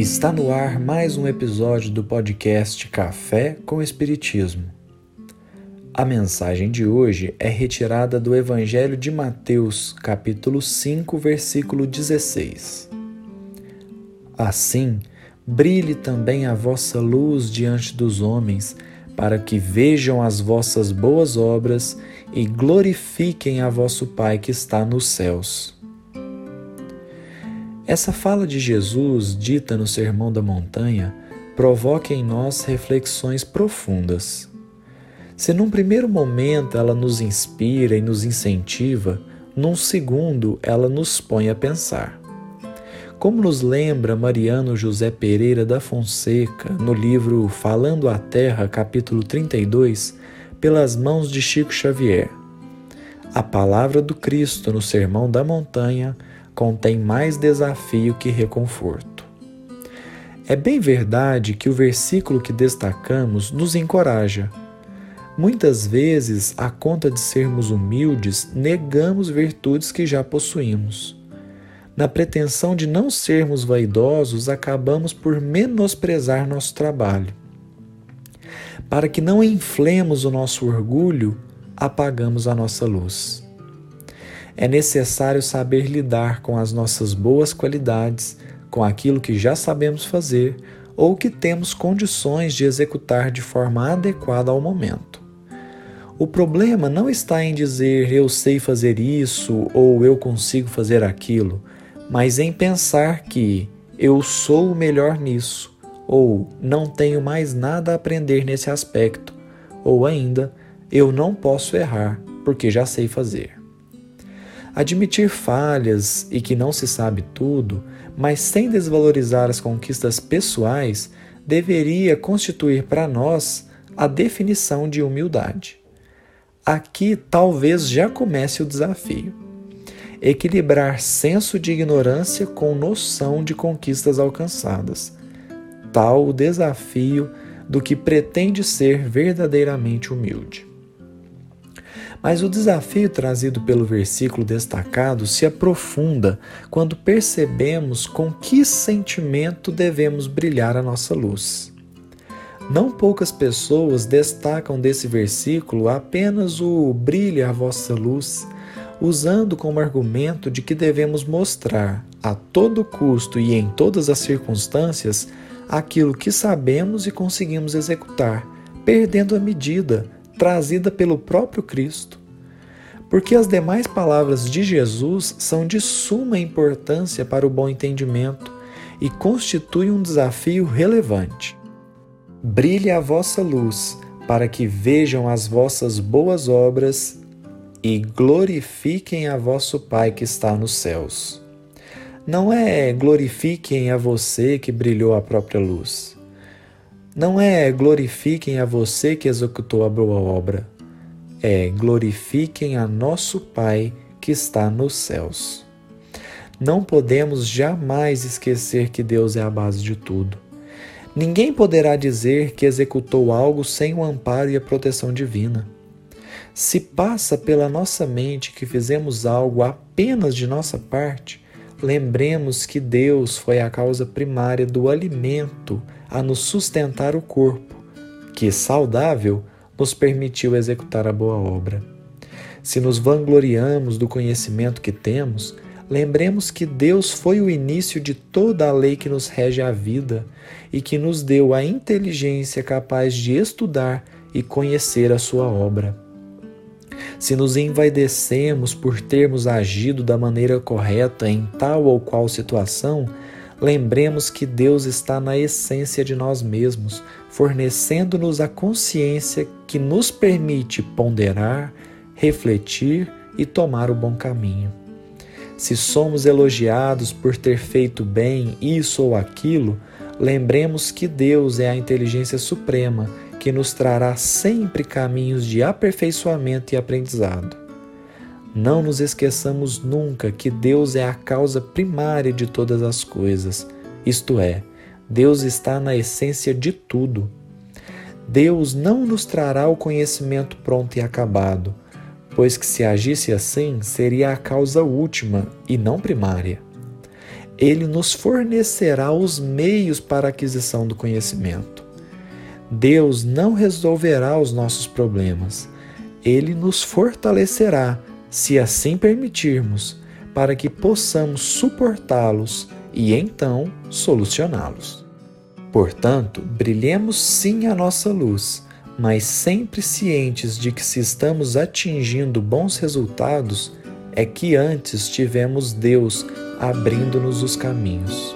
Está no ar mais um episódio do podcast Café com Espiritismo. A mensagem de hoje é retirada do Evangelho de Mateus, capítulo 5, versículo 16. Assim, brilhe também a vossa luz diante dos homens, para que vejam as vossas boas obras e glorifiquem a vosso Pai que está nos céus. Essa fala de Jesus, dita no Sermão da Montanha, provoca em nós reflexões profundas. Se num primeiro momento ela nos inspira e nos incentiva, num segundo ela nos põe a pensar. Como nos lembra Mariano José Pereira da Fonseca no livro Falando à Terra, capítulo 32, pelas mãos de Chico Xavier. A palavra do Cristo no Sermão da Montanha contém mais desafio que reconforto. É bem verdade que o versículo que destacamos nos encoraja. Muitas vezes, à conta de sermos humildes, negamos virtudes que já possuímos. Na pretensão de não sermos vaidosos, acabamos por menosprezar nosso trabalho. Para que não inflemos o nosso orgulho, apagamos a nossa luz. É necessário saber lidar com as nossas boas qualidades, com aquilo que já sabemos fazer ou que temos condições de executar de forma adequada ao momento. O problema não está em dizer eu sei fazer isso ou eu consigo fazer aquilo mas em pensar que eu sou o melhor nisso, ou não tenho mais nada a aprender nesse aspecto, ou ainda eu não posso errar porque já sei fazer. Admitir falhas e que não se sabe tudo, mas sem desvalorizar as conquistas pessoais, deveria constituir para nós a definição de humildade. Aqui talvez já comece o desafio equilibrar senso de ignorância com noção de conquistas alcançadas. Tal o desafio do que pretende ser verdadeiramente humilde. Mas o desafio trazido pelo versículo destacado se aprofunda quando percebemos com que sentimento devemos brilhar a nossa luz. Não poucas pessoas destacam desse versículo apenas o brilhe a vossa luz usando como argumento de que devemos mostrar a todo custo e em todas as circunstâncias aquilo que sabemos e conseguimos executar, perdendo a medida trazida pelo próprio Cristo. Porque as demais palavras de Jesus são de suma importância para o bom entendimento e constituem um desafio relevante. Brilhe a vossa luz, para que vejam as vossas boas obras e glorifiquem a vosso Pai que está nos céus. Não é glorifiquem a você que brilhou a própria luz. Não é glorifiquem a você que executou a boa obra. É glorifiquem a nosso Pai que está nos céus. Não podemos jamais esquecer que Deus é a base de tudo. Ninguém poderá dizer que executou algo sem o amparo e a proteção divina. Se passa pela nossa mente que fizemos algo apenas de nossa parte, lembremos que Deus foi a causa primária do alimento a nos sustentar o corpo, que, saudável, nos permitiu executar a boa obra. Se nos vangloriamos do conhecimento que temos, lembremos que Deus foi o início de toda a lei que nos rege a vida e que nos deu a inteligência capaz de estudar e conhecer a sua obra. Se nos envaidecemos por termos agido da maneira correta em tal ou qual situação, lembremos que Deus está na essência de nós mesmos, fornecendo-nos a consciência que nos permite ponderar, refletir e tomar o bom caminho. Se somos elogiados por ter feito bem isso ou aquilo, lembremos que Deus é a inteligência suprema que nos trará sempre caminhos de aperfeiçoamento e aprendizado. Não nos esqueçamos nunca que Deus é a causa primária de todas as coisas, isto é, Deus está na essência de tudo. Deus não nos trará o conhecimento pronto e acabado, pois que se agisse assim seria a causa última e não primária. ele nos fornecerá os meios para a aquisição do conhecimento. Deus não resolverá os nossos problemas, ele nos fortalecerá, se assim permitirmos, para que possamos suportá-los e então solucioná-los. Portanto, brilhemos sim a nossa luz, mas sempre cientes de que se estamos atingindo bons resultados, é que antes tivemos Deus abrindo-nos os caminhos.